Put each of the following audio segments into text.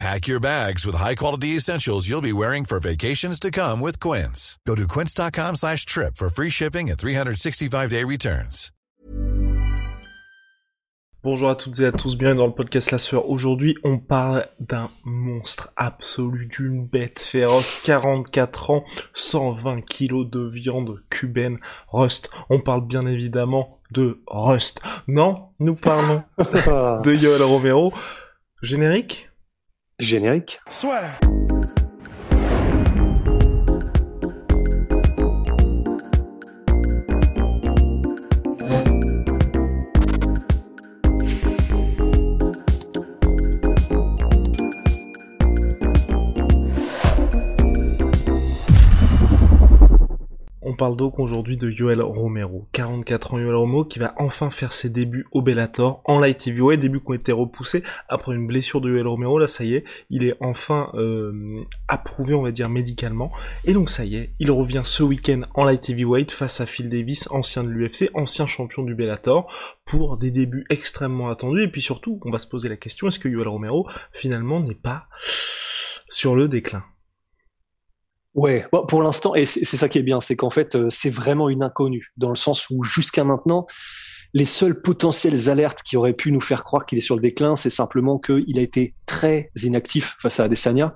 Pack your bags with high-quality essentials you'll be wearing for vacations to come with Quince. Go to quince.com slash trip for free shipping and 365-day returns. Bonjour à toutes et à tous, bienvenue dans le podcast La Sueur. Aujourd'hui, on parle d'un monstre absolu, d'une bête féroce, 44 ans, 120 kilos de viande cubaine, Rust. On parle bien évidemment de Rust. Non, nous parlons de Yoel Romero. Générique? Générique. Soit. Parle donc aujourd'hui de Yoel Romero, 44 ans Yoel Romero qui va enfin faire ses débuts au Bellator en light heavyweight, débuts qui ont été repoussés après une blessure de Yoel Romero, là ça y est, il est enfin euh, approuvé on va dire médicalement, et donc ça y est, il revient ce week-end en light heavyweight face à Phil Davis, ancien de l'UFC, ancien champion du Bellator, pour des débuts extrêmement attendus, et puis surtout, on va se poser la question, est-ce que Yoel Romero finalement n'est pas sur le déclin? Ouais, pour l'instant, et c'est ça qui est bien, c'est qu'en fait, euh, c'est vraiment une inconnue, dans le sens où jusqu'à maintenant, les seules potentielles alertes qui auraient pu nous faire croire qu'il est sur le déclin, c'est simplement qu'il a été très inactif face à Adesanya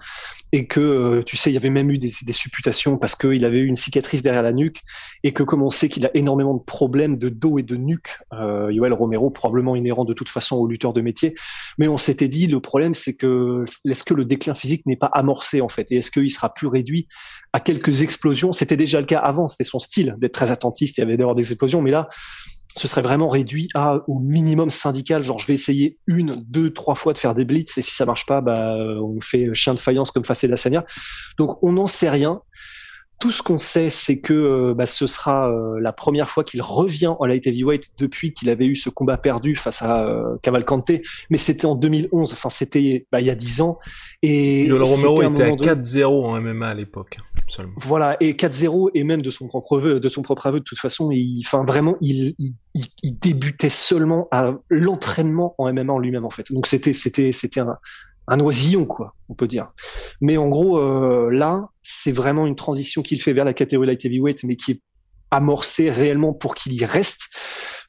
et que, euh, tu sais, il y avait même eu des, supputations parce qu'il avait eu une cicatrice derrière la nuque et que comme on sait qu'il a énormément de problèmes de dos et de nuque, euh, Yoel Romero, probablement inhérent de toute façon aux lutteurs de métier, mais on s'était dit, le problème c'est que est-ce que le déclin physique n'est pas amorcé en fait? Et est-ce qu'il sera plus réduit à quelques explosions? C'était déjà le cas avant, c'était son style d'être très attentiste, il y avait d'avoir des explosions, mais là, ce serait vraiment réduit à au minimum syndical. Genre, je vais essayer une, deux, trois fois de faire des blitz et si ça marche pas, bah, on fait chien de faïence comme face à la Donc, on n'en sait rien. Tout ce qu'on sait, c'est que euh, bah, ce sera euh, la première fois qu'il revient en light heavyweight depuis qu'il avait eu ce combat perdu face à euh, Cavalcante. Mais c'était en 2011, enfin c'était bah, il y a 10 ans. Et Yoel Romero était à 4-0 en MMA à l'époque. Seulement. Voilà, et 4-0 et même de son propre aveu, de son propre aveu, de toute façon, il, enfin vraiment, il, il, il, débutait seulement à l'entraînement en MMA en lui-même en fait. Donc c'était, c'était, c'était un, un oisillon, quoi, on peut dire. Mais en gros, euh, là, c'est vraiment une transition qu'il fait vers la catégorie light heavyweight, mais qui est amorcée réellement pour qu'il y reste.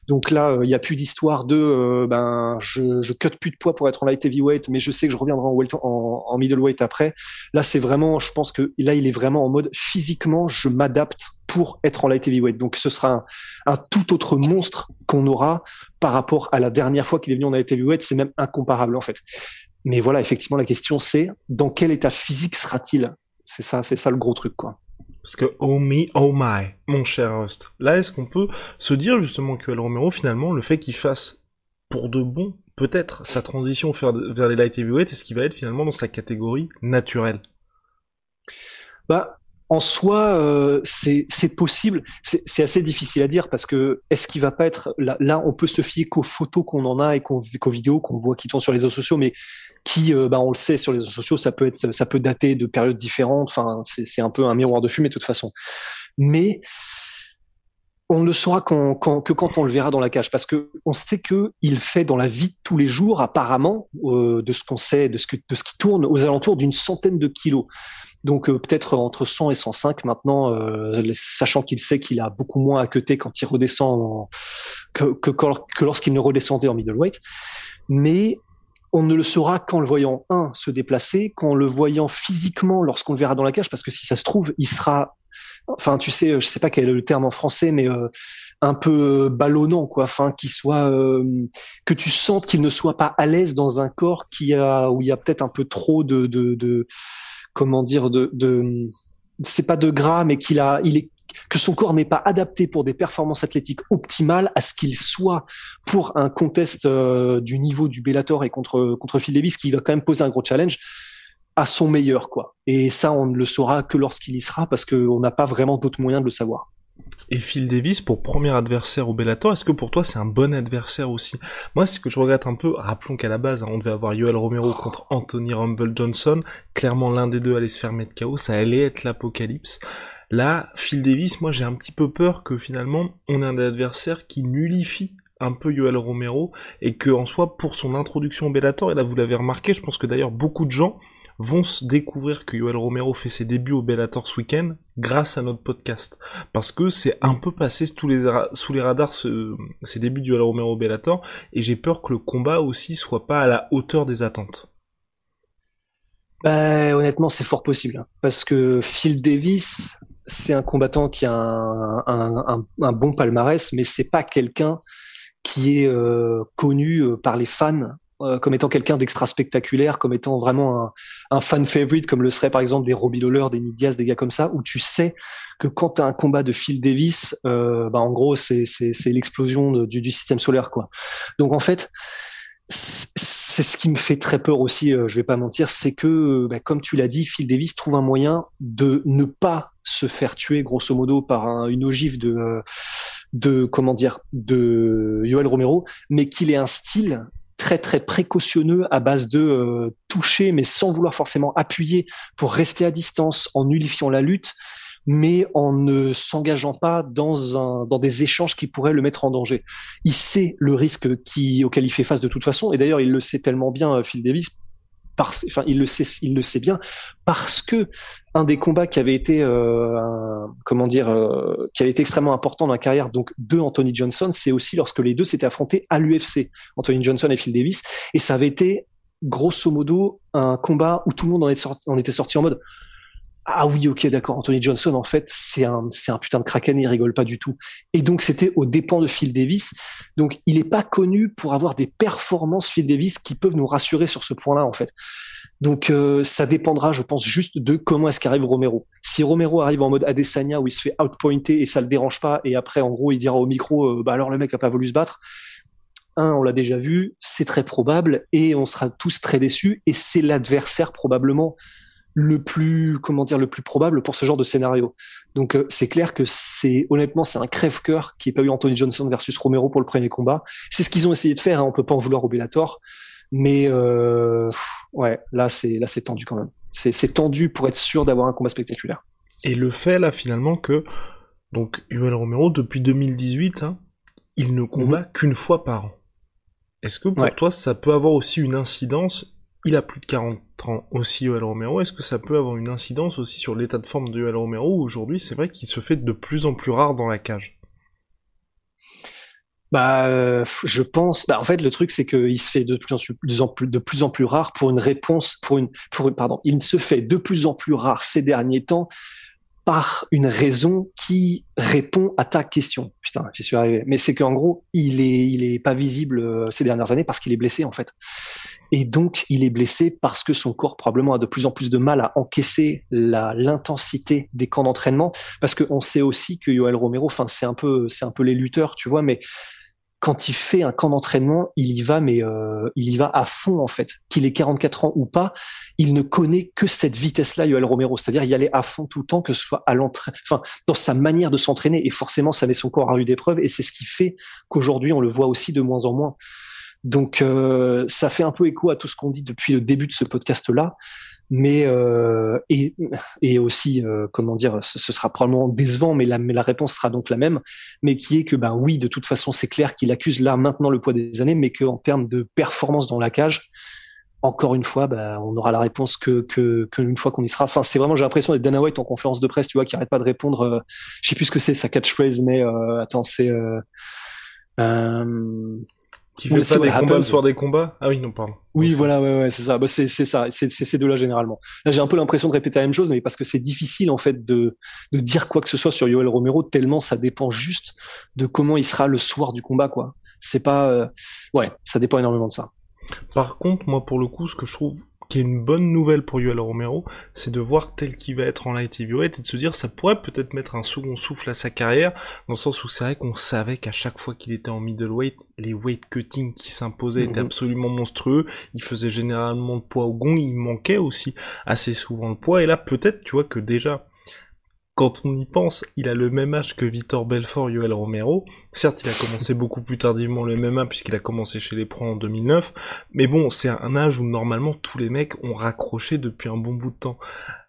Donc là, il euh, n'y a plus d'histoire de euh, ben je, je cut plus de poids pour être en light heavyweight, mais je sais que je reviendrai en, en, en middleweight après. Là, c'est vraiment, je pense que là, il est vraiment en mode physiquement, je m'adapte pour être en light heavyweight. Donc ce sera un, un tout autre monstre qu'on aura par rapport à la dernière fois qu'il est venu en light heavyweight. C'est même incomparable en fait. Mais voilà, effectivement, la question c'est dans quel état physique sera-t-il? C'est ça, c'est ça le gros truc, quoi. Parce que oh me, oh my, mon cher Rust. Là, est-ce qu'on peut se dire justement que El Romero, finalement, le fait qu'il fasse pour de bon, peut-être, sa transition vers, vers les light heavyweight, est-ce qu'il va être finalement dans sa catégorie naturelle? Bah, en soi, euh, c'est possible. C'est assez difficile à dire parce que est-ce qu'il va pas être là, là On peut se fier qu'aux photos qu'on en a et qu'aux vidéos qu'on voit qui tournent sur les réseaux sociaux, mais qui, euh, bah, on le sait, sur les réseaux sociaux, ça peut être, ça peut dater de périodes différentes. Enfin, c'est un peu un miroir de fumée de toute façon. Mais on le saura que quand on le verra dans la cage, parce que on sait que il fait dans la vie de tous les jours, apparemment, euh, de ce qu'on sait, de ce, que, de ce qui tourne, aux alentours d'une centaine de kilos. Donc euh, peut-être entre 100 et 105 maintenant, euh, sachant qu'il sait qu'il a beaucoup moins à queuter quand il redescend en, que, que, que lorsqu'il ne redescendait en middleweight. Mais on ne le saura qu'en le voyant un se déplacer, qu'en le voyant physiquement lorsqu'on le verra dans la cage, parce que si ça se trouve, il sera, enfin tu sais, je sais pas quel est le terme en français, mais euh, un peu ballonnant quoi, enfin qu'il soit, euh, que tu sentes qu'il ne soit pas à l'aise dans un corps qui a où il y a peut-être un peu trop de, de, de comment dire, de, de c'est pas de gras, mais qu'il a, il est, que son corps n'est pas adapté pour des performances athlétiques optimales à ce qu'il soit pour un contest euh, du niveau du Bellator et contre contre Phil Davis qui va quand même poser un gros challenge à son meilleur quoi. Et ça on ne le saura que lorsqu'il y sera parce qu'on n'a pas vraiment d'autres moyens de le savoir. Et Phil Davis pour premier adversaire au Bellator, est-ce que pour toi c'est un bon adversaire aussi? Moi, ce que je regrette un peu, rappelons qu'à la base, hein, on devait avoir Yoel Romero contre Anthony Rumble Johnson. Clairement, l'un des deux allait se faire mettre KO, ça allait être l'apocalypse. Là, Phil Davis, moi j'ai un petit peu peur que finalement on ait un adversaire qui nullifie un peu Yoel Romero et que en soi pour son introduction au Bellator, et là vous l'avez remarqué, je pense que d'ailleurs beaucoup de gens vont se découvrir que Yoel Romero fait ses débuts au Bellator ce week-end grâce à notre podcast. Parce que c'est un peu passé sous les, radars ce, ces débuts de Yoel Romero au Bellator, et j'ai peur que le combat aussi soit pas à la hauteur des attentes. Bah, honnêtement, c'est fort possible. Hein. parce que Phil Davis, c'est un combattant qui a un, bon palmarès, mais c'est pas quelqu'un qui est euh, connu euh, par les fans euh, comme étant quelqu'un d'extra spectaculaire, comme étant vraiment un, fan favorite, comme le serait par exemple des Robbie Lawler, des Nick des gars comme ça, où tu sais que quand tu as un combat de Phil Davis, euh, bah en gros c'est l'explosion du, du, système solaire quoi. Donc en fait c'est ce qui me fait très peur aussi, euh, je vais pas mentir, c'est que, bah, comme tu l'as dit, Phil Davis trouve un moyen de ne pas se faire tuer, grosso modo, par une ogive de, euh, de comment dire, de Yoel Romero, mais qu'il ait un style très très précautionneux à base de euh, toucher mais sans vouloir forcément appuyer pour rester à distance en nullifiant la lutte mais en ne s'engageant pas dans un dans des échanges qui pourraient le mettre en danger. Il sait le risque qui auquel il fait face de toute façon et d'ailleurs il le sait tellement bien euh, Phil Davis il le sait, bien, parce que un des combats qui avait été, euh, comment dire, euh, qui avait été extrêmement important dans la carrière donc de Anthony Johnson, c'est aussi lorsque les deux s'étaient affrontés à l'UFC, Anthony Johnson et Phil Davis, et ça avait été grosso modo un combat où tout le monde en, était sorti en mode ah oui, ok, d'accord. Anthony Johnson, en fait, c'est un, c'est un putain de kraken, il rigole pas du tout. Et donc, c'était aux dépens de Phil Davis. Donc, il est pas connu pour avoir des performances Phil Davis qui peuvent nous rassurer sur ce point-là, en fait. Donc, euh, ça dépendra, je pense, juste de comment est-ce qu'arrive Romero. Si Romero arrive en mode Adesanya où il se fait outpointer et ça le dérange pas, et après, en gros, il dira au micro, euh, bah alors le mec a pas voulu se battre. Un, on l'a déjà vu, c'est très probable, et on sera tous très déçus, et c'est l'adversaire probablement le plus comment dire le plus probable pour ce genre de scénario. Donc euh, c'est clair que c'est honnêtement c'est un crève-cœur qui est pas eu Anthony Johnson versus Romero pour le premier combat. C'est ce qu'ils ont essayé de faire. Hein, on peut pas en vouloir au Bellator, mais euh, ouais là c'est là c'est tendu quand même. C'est tendu pour être sûr d'avoir un combat spectaculaire. Et le fait là finalement que donc Yuval Romero depuis 2018 hein, il ne combat mhm. qu'une fois par an. Est-ce que pour toi ça peut avoir aussi une incidence? Il a plus de 40 ans aussi Yoel Romero, est-ce que ça peut avoir une incidence aussi sur l'état de forme de Yoel Romero? Aujourd'hui c'est vrai qu'il se fait de plus en plus rare dans la cage? Bah, euh, je pense. Bah, en fait, le truc, c'est qu'il se fait de plus, en plus, de plus en plus rare pour une réponse, pour une, pour pardon, il se fait de plus en plus rare ces derniers temps par une raison qui répond à ta question. Putain, j'y suis arrivé. Mais c'est qu'en gros, il est, il est pas visible euh, ces dernières années parce qu'il est blessé en fait. Et donc, il est blessé parce que son corps probablement a de plus en plus de mal à encaisser l'intensité des camps d'entraînement. Parce qu'on sait aussi que Yoel Romero, enfin, c'est un peu, c'est un peu les lutteurs, tu vois, mais quand il fait un camp d'entraînement, il y va, mais euh, il y va à fond en fait. Qu'il ait 44 ans ou pas, il ne connaît que cette vitesse-là, Yoel Romero. C'est-à-dire y aller à fond tout le temps, que ce soit à l'entraînement, enfin dans sa manière de s'entraîner. Et forcément, ça met son corps à rude épreuve. Et c'est ce qui fait qu'aujourd'hui, on le voit aussi de moins en moins. Donc, euh, ça fait un peu écho à tout ce qu'on dit depuis le début de ce podcast-là mais euh, et, et aussi euh, comment dire ce, sera probablement décevant mais la, mais la réponse sera donc la même. Mais qui est que ben oui de toute façon c'est clair qu'il accuse là maintenant le poids des années mais qu'en termes de performance dans la cage encore une fois ben, on aura la réponse que que qu'une fois qu'on y sera. Enfin c'est vraiment j'ai l'impression d'être Dana White en conférence de presse tu vois qui arrête pas de répondre euh, je sais plus ce que c'est sa catchphrase mais euh, attends c'est euh, qui fait pas des combats le soir des combats? Ah oui, non, pardon. Oui, voilà, ouais, ouais, c'est ça. Bah, c'est, c'est ça. C'est, c'est ces deux-là généralement. Là, j'ai un peu l'impression de répéter la même chose, mais parce que c'est difficile en fait de de dire quoi que ce soit sur Yoel Romero tellement ça dépend juste de comment il sera le soir du combat, quoi. C'est pas, euh, ouais, ça dépend énormément de ça. Par contre, moi, pour le coup, ce que je trouve qui est une bonne nouvelle pour Yoel Romero, c'est de voir tel qu'il va être en light heavyweight et de se dire ça pourrait peut-être mettre un second souffle à sa carrière, dans le sens où c'est vrai qu'on savait qu'à chaque fois qu'il était en middleweight, les weight cutting qui s'imposaient étaient mhm. absolument monstrueux, il faisait généralement le poids au gong, il manquait aussi assez souvent le poids, et là peut-être tu vois que déjà quand on y pense, il a le même âge que Vitor Belfort, Yoel Romero. Certes, il a commencé beaucoup plus tardivement le MMA puisqu'il a commencé chez les pros en 2009. Mais bon, c'est un âge où normalement tous les mecs ont raccroché depuis un bon bout de temps.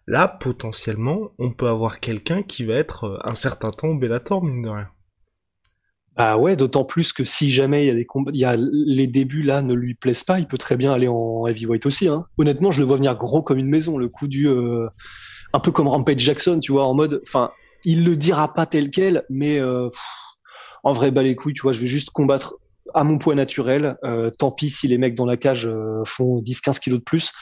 Là, potentiellement, on peut avoir quelqu'un qui va être euh, un certain temps Bellator, mine de rien. Ah ouais, d'autant plus que si jamais il y a des combats, il y a les débuts là ne lui plaisent pas, il peut très bien aller en heavyweight aussi. Hein. Honnêtement, je le vois venir gros comme une maison. Le coup du, euh, un peu comme Rampage Jackson, tu vois, en mode, enfin, il le dira pas tel quel, mais euh, en vrai, bah les couilles, tu vois, je vais juste combattre à mon poids naturel. Euh, tant pis si les mecs dans la cage font 10-15 kilos de plus.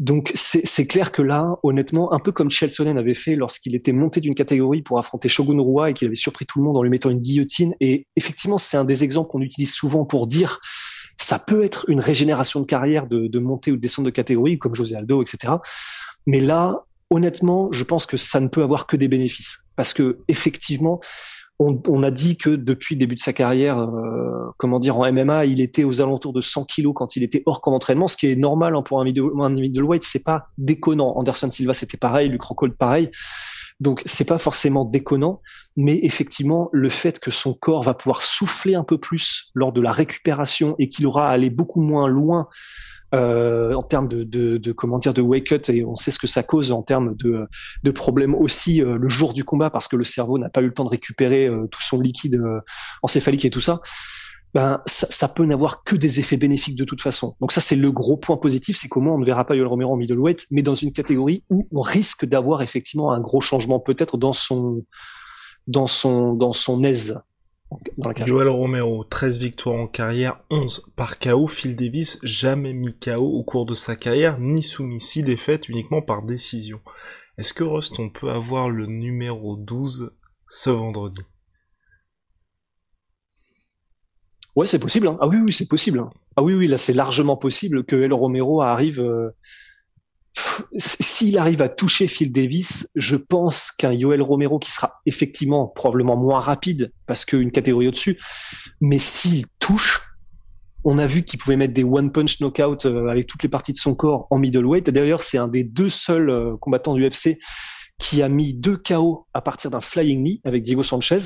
Donc c'est clair que là, honnêtement, un peu comme Chelsonen avait fait lorsqu'il était monté d'une catégorie pour affronter Shogun Rua et qu'il avait surpris tout le monde en lui mettant une guillotine. Et effectivement, c'est un des exemples qu'on utilise souvent pour dire ça peut être une régénération de carrière de, de monter ou de descendre de catégorie, comme José Aldo, etc. Mais là, honnêtement, je pense que ça ne peut avoir que des bénéfices parce que effectivement, on, a dit que depuis le début de sa carrière, euh, comment dire, en MMA, il était aux alentours de 100 kilos quand il était hors camp d'entraînement, ce qui est normal hein, pour un, middle, middleweight, c'est pas déconnant. Anderson Silva, c'était pareil, Luc Rockhold, pareil. Donc c'est pas forcément déconnant, mais effectivement le fait que son corps va pouvoir souffler un peu plus lors de la récupération et qu'il aura à aller beaucoup moins loin euh, en termes de, de, de, comment dire de wake up et on sait ce que ça cause en termes de, de problèmes aussi euh, le jour du combat parce que le cerveau n'a pas eu le temps de récupérer euh, tout son liquide encéphalique et tout ça. Ben, ça, peut n'avoir que des effets bénéfiques de toute façon. Donc ça, c'est le gros point positif, c'est comment on ne verra pas Yoel Romero en middleweight, mais dans une catégorie où on risque d'avoir effectivement un gros changement peut-être dans son dans son dans son aise Joel Romero, 13 victoires en carrière, 11 par KO. Phil Davis, jamais mis KO au cours de sa carrière, ni soumis 6 défaites uniquement par décision. Est-ce que Rust, on peut avoir le numéro 12 ce vendredi? Ouais, c'est possible. Hein. Ah oui, oui, c'est possible. Hein. Ah oui, oui, là, c'est largement possible que El Romero arrive euh, s'il arrive à toucher Phil Davis, je pense qu'un Yoel Romero qui sera effectivement probablement moins rapide parce qu'une catégorie au-dessus, mais s'il touche, on a vu qu'il pouvait mettre des one punch knockout euh, avec toutes les parties de son corps en middleweight. D'ailleurs, c'est un des deux seuls euh, combattants du UFC qui a mis deux KO à partir d'un flying knee avec Diego Sanchez.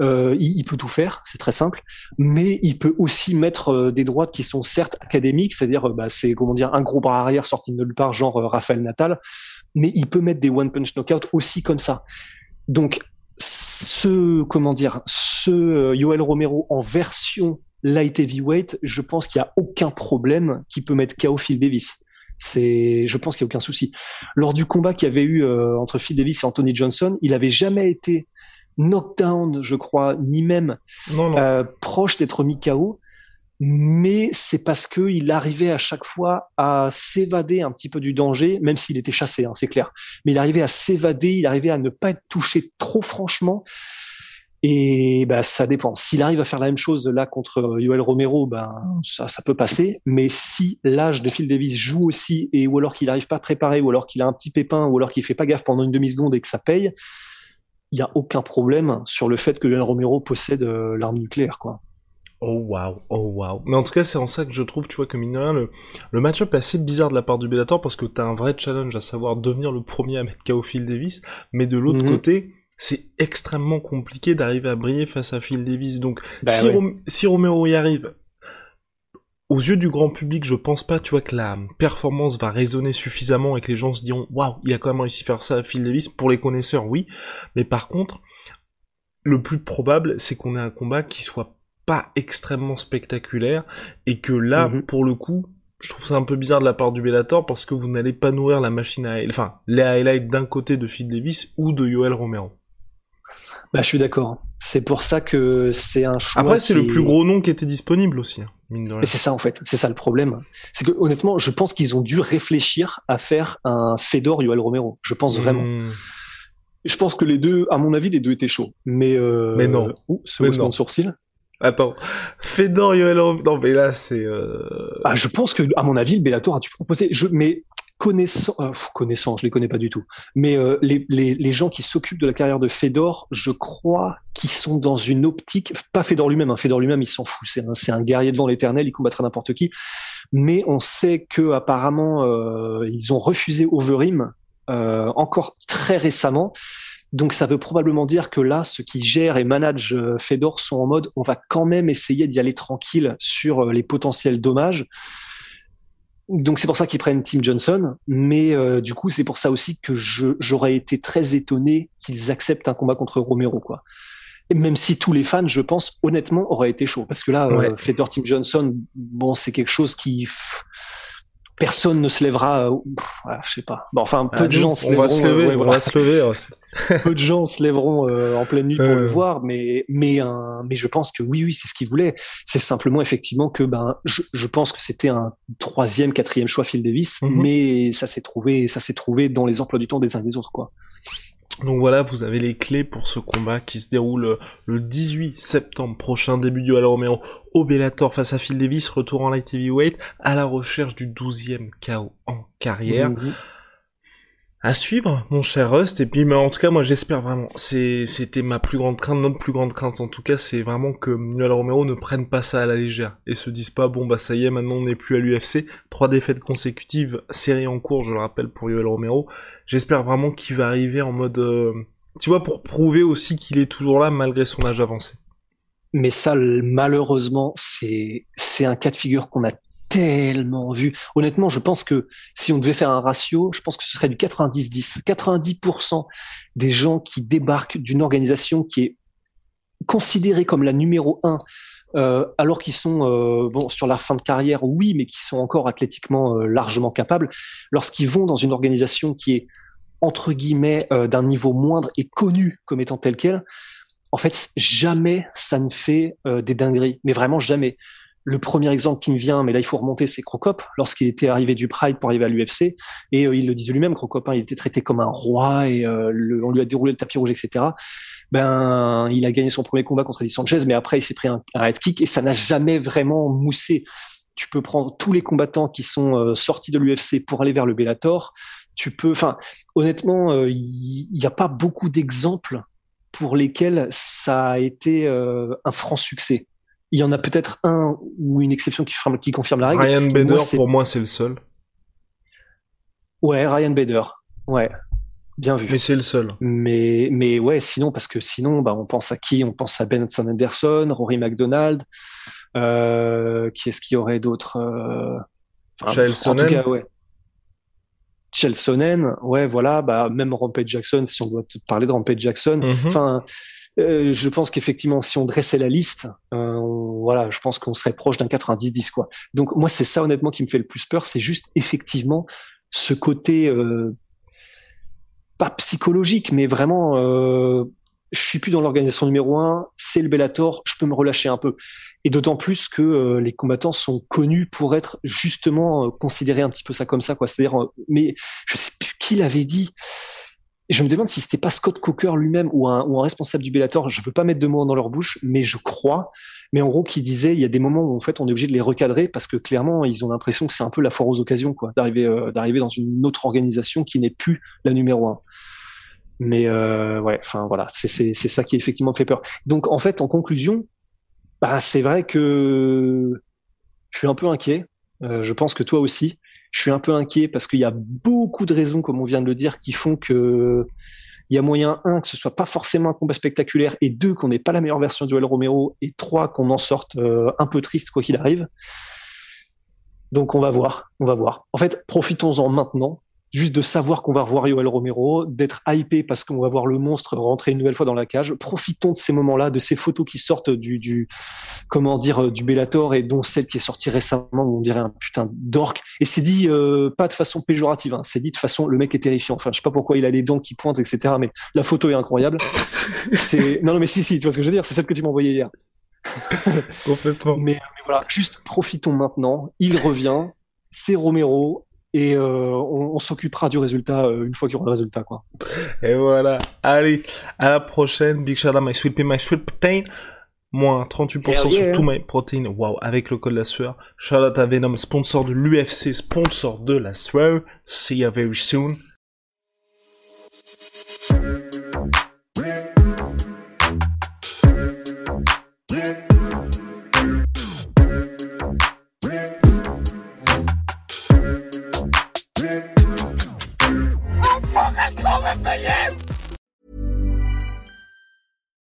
Euh, il, peut tout faire, c'est très simple, mais il peut aussi mettre euh, des droites qui sont certes académiques, c'est-à-dire euh, bah, c'est comment dire un gros bras arrière sorti de nulle part, genre Raphaël Natal, mais il peut mettre des one punch knockout aussi comme ça. Donc ce comment dire, ce Yoel Romero en version light heavyweight, je pense qu'il y a aucun problème qui peut mettre KO Phil Davis. C'est, je pense qu'il y a aucun souci. Lors du combat qu'il y avait eu entre Phil Davis et Anthony Johnson, il avait jamais été knockdown, je crois, ni même euh, proche d'être mis KO. Mais c'est parce que il arrivait à chaque fois à s'évader un petit peu du danger, même s'il était chassé, hein, c'est clair. Mais il arrivait à s'évader, il arrivait à ne pas être touché trop franchement. Et bah, ça dépend. S'il arrive à faire la même chose là contre euh, Yoel Romero, ben ça, ça peut passer. Mais si l'âge de Phil Davis joue aussi, et ou alors qu'il n'arrive pas à préparer, ou alors qu'il a un petit pépin, ou alors qu'il fait pas gaffe pendant une demi seconde et que ça paye, il n'y a aucun problème sur le fait que Yoel Romero possède euh, l'arme nucléaire, quoi. Oh wow, oh wow. Mais en tout cas, c'est en ça que je trouve, tu vois, que mine le, le match-up est assez bizarre de la part du Bellator parce que t'as un vrai challenge à savoir devenir le premier à mettre KO Phil Davis, mais de l'autre mhm. côté, c'est extrêmement compliqué d'arriver à briller face à Phil Davis. Donc, bah si, si Romero y arrive, aux yeux du grand public, je pense pas, tu vois, que la performance va résonner suffisamment et que les gens se diront, waouh, il a quand même réussi à faire ça à Phil Davis. Pour les connaisseurs, oui. Mais par contre, le plus probable, c'est qu'on ait un combat qui soit pas extrêmement spectaculaire et que là, mhm. pour le coup, je trouve ça un peu bizarre de la part du Bellator parce que vous n'allez pas nourrir la machine à, enfin, les highlights d'un côté de Phil Davis ou de Yoel Romero. Bah, je suis d'accord. C'est pour ça que c'est un choix. Après, c'est le plus gros nom qui était disponible aussi. Et c'est ça en fait, c'est ça le problème. C'est que honnêtement, je pense qu'ils ont dû réfléchir à faire un Fedor Yoel Romero. Je pense vraiment. Hmm. Je pense que les deux, à mon avis, les deux étaient chauds. Mais euh... mais non. Ouh, ce de sourcil. Attends, Fedor Yoel Romero. Non mais là c'est. Euh... Ah, je pense que à mon avis, le Bellator a dû proposer. Je mais connaissant, euh, connaissant, je les connais pas du tout, mais euh, les, les, les, gens qui s'occupent de la carrière de Fedor, je crois qu'ils sont dans une optique, pas Fedor lui-même, hein, Fedor lui-même il s'en fout, c'est un, un guerrier devant l'éternel, il combattra n'importe qui, mais on sait que apparemment euh, ils ont refusé Overeem euh, encore très récemment, Donc ça veut probablement dire que là, ceux qui gèrent et managent Fedor sont en mode on va quand même essayer d'y aller tranquille sur les potentiels dommages. Donc c'est pour ça qu'ils prennent Tim Johnson, mais du coup c'est pour ça aussi que j'aurais été très étonné qu'ils acceptent un combat contre Romero quoi. Et même si tous les fans, je pense, honnêtement, auraient été chauds. Parce que là, euh, Fedor Tim Johnson, bon, c'est quelque chose qui personne ne se lèvera. Euh, je sais pas. Bon, enfin, peu ah, de gens se lèveront. se lever, on va se lever. peu de gens se lèveront euh, en pleine nuit pour le voir, mais mais mais je pense que oui, oui, c'est ce qu'ils voulaient. C'est simplement effectivement que ben, je, je pense que c'était un troisième, quatrième choix Phil Davis, mhm. mais ça s'est trouvé, ça s'est trouvé dans les emplois du temps des uns et des autres, quoi. Donc voilà, vous avez les clés pour ce combat qui se déroule le 18 septembre prochain, début du Al Romero au Bellator face à Phil Davis, retour en light heavyweight, à la recherche du 12e KO en carrière. À suivre, mon cher Rust. Et puis, mais en tout cas, moi, j'espère vraiment. C'était ma plus grande crainte, notre plus grande crainte, en tout cas, c'est vraiment que Noël Romero ne prenne pas ça à la légère et se dise pas, bon, bah, ça y est, maintenant, on n'est plus à l'UFC. Trois défaites consécutives, série en cours, je le rappelle, pour Yoel Romero. J'espère vraiment qu'il va arriver en mode, euh, tu vois, pour prouver aussi qu'il est toujours là malgré son âge avancé. Mais ça, malheureusement, c'est, c'est un cas de figure qu'on a tellement vu. Honnêtement, je pense que si on devait faire un ratio, je pense que ce serait du 90-10. 90%, des gens qui débarquent d'une organisation qui est considérée comme la numéro un, euh, alors qu'ils sont euh, bon sur la fin de carrière, oui, mais qui sont encore athlétiquement euh, largement capables, lorsqu'ils vont dans une organisation qui est entre guillemets d'un niveau moindre et connue comme étant telle qu'elle, en fait, jamais ça ne fait des dingueries, mais vraiment jamais. Le premier exemple qui me vient, mais là il faut remonter, c'est Crocop, lorsqu'il était arrivé du Pride pour arriver à l'UFC, et euh, il le disait lui-même, Crocop, hein, il était traité comme un roi et euh, on lui a déroulé le tapis rouge, etc. Ben, il a gagné son premier combat contre Eddie Sanchez, mais après il s'est pris un, head kick et ça n'a jamais vraiment moussé. Tu peux prendre tous les combattants qui sont euh, sortis de l'UFC pour aller vers le Bellator. Tu peux, enfin, honnêtement, il n'y a pas beaucoup d'exemples pour lesquels ça a été un franc succès il y en a peut-être un ou une exception qui, qui confirme la règle. Ryan Bader, pour moi, c'est le seul. Ouais, Ryan Bader. Ouais. Bien vu. Mais c'est le seul. Mais, mais ouais, sinon, parce que sinon, bah, on pense à qui? On pense à Benson Anderson, Rory McDonald, euh, qui est-ce qu'il y aurait d'autres, euh... enfin, en tout cas, ouais. Chelsonen, ouais, voilà, bah, même Rampage Jackson, si on doit parler de Rampage Jackson. Mhm. Enfin, euh, je pense qu'effectivement, si on dressait la liste, euh, voilà, je pense qu'on serait proche d'un 90-10 quoi. Donc moi, c'est ça honnêtement qui me fait le plus peur, c'est juste effectivement ce côté euh, pas psychologique, mais vraiment, euh, je suis plus dans l'organisation numéro un, c'est le Bellator, je peux me relâcher un peu. Et d'autant plus que euh, les combattants sont connus pour être justement considérés un petit peu ça comme ça quoi. C'est-à-dire, mais je sais plus qui l'avait dit je me demande si c'était pas Scott Coker lui-même ou un, ou un responsable du Bellator. Je veux pas mettre de mots dans leur bouche, mais je crois. Mais en gros, qui disait, il y a des moments où en fait, on est obligé de les recadrer parce que clairement, ils ont l'impression que c'est un peu la foire aux occasions, quoi, d'arriver, euh, d'arriver dans une autre organisation qui n'est plus la numéro un. Mais euh, ouais, enfin voilà, c'est c'est c'est ça qui effectivement fait peur. Donc en fait, en conclusion, bah c'est vrai que je suis un peu inquiet. Euh, je pense que toi aussi. Je suis un peu inquiet parce qu'il y a beaucoup de raisons, comme on vient de le dire, qui font que il y a moyen un que ce soit pas forcément un combat spectaculaire et deux qu'on n'ait pas la meilleure version de Joel Romero et trois qu'on en sorte euh, un peu triste quoi qu'il arrive. Donc on va voir, on va voir. En fait, profitons-en maintenant juste de savoir qu'on va revoir Yoel Romero, d'être hypé parce qu'on va voir le monstre rentrer une nouvelle fois dans la cage. Profitons de ces moments-là, de ces photos qui sortent du, du comment dire, euh, du Bellator et dont celle qui est sortie récemment où on dirait un putain d'orque. Et c'est dit euh, pas de façon péjorative, hein. c'est dit de façon le mec est terrifiant. Enfin, je sais pas pourquoi il a des dents qui pointent, etc. Mais la photo est incroyable. c'est non, non, mais si, si, tu vois ce que je veux dire. C'est celle que tu m'as envoyée hier. Complètement. Mais, mais voilà, juste profitons maintenant. Il revient. C'est Romero et euh, on, on s'occupera du résultat euh, une fois qu'il y aura le résultat quoi. Et voilà. Allez, à la prochaine. Big shout out my sweet pea, my sweet protein. Moins 38% sur tout my protein. Wow, avec le code la sueur. Shout out à Venom, sponsor de l'UFC, sponsor de la sueur. See you very soon.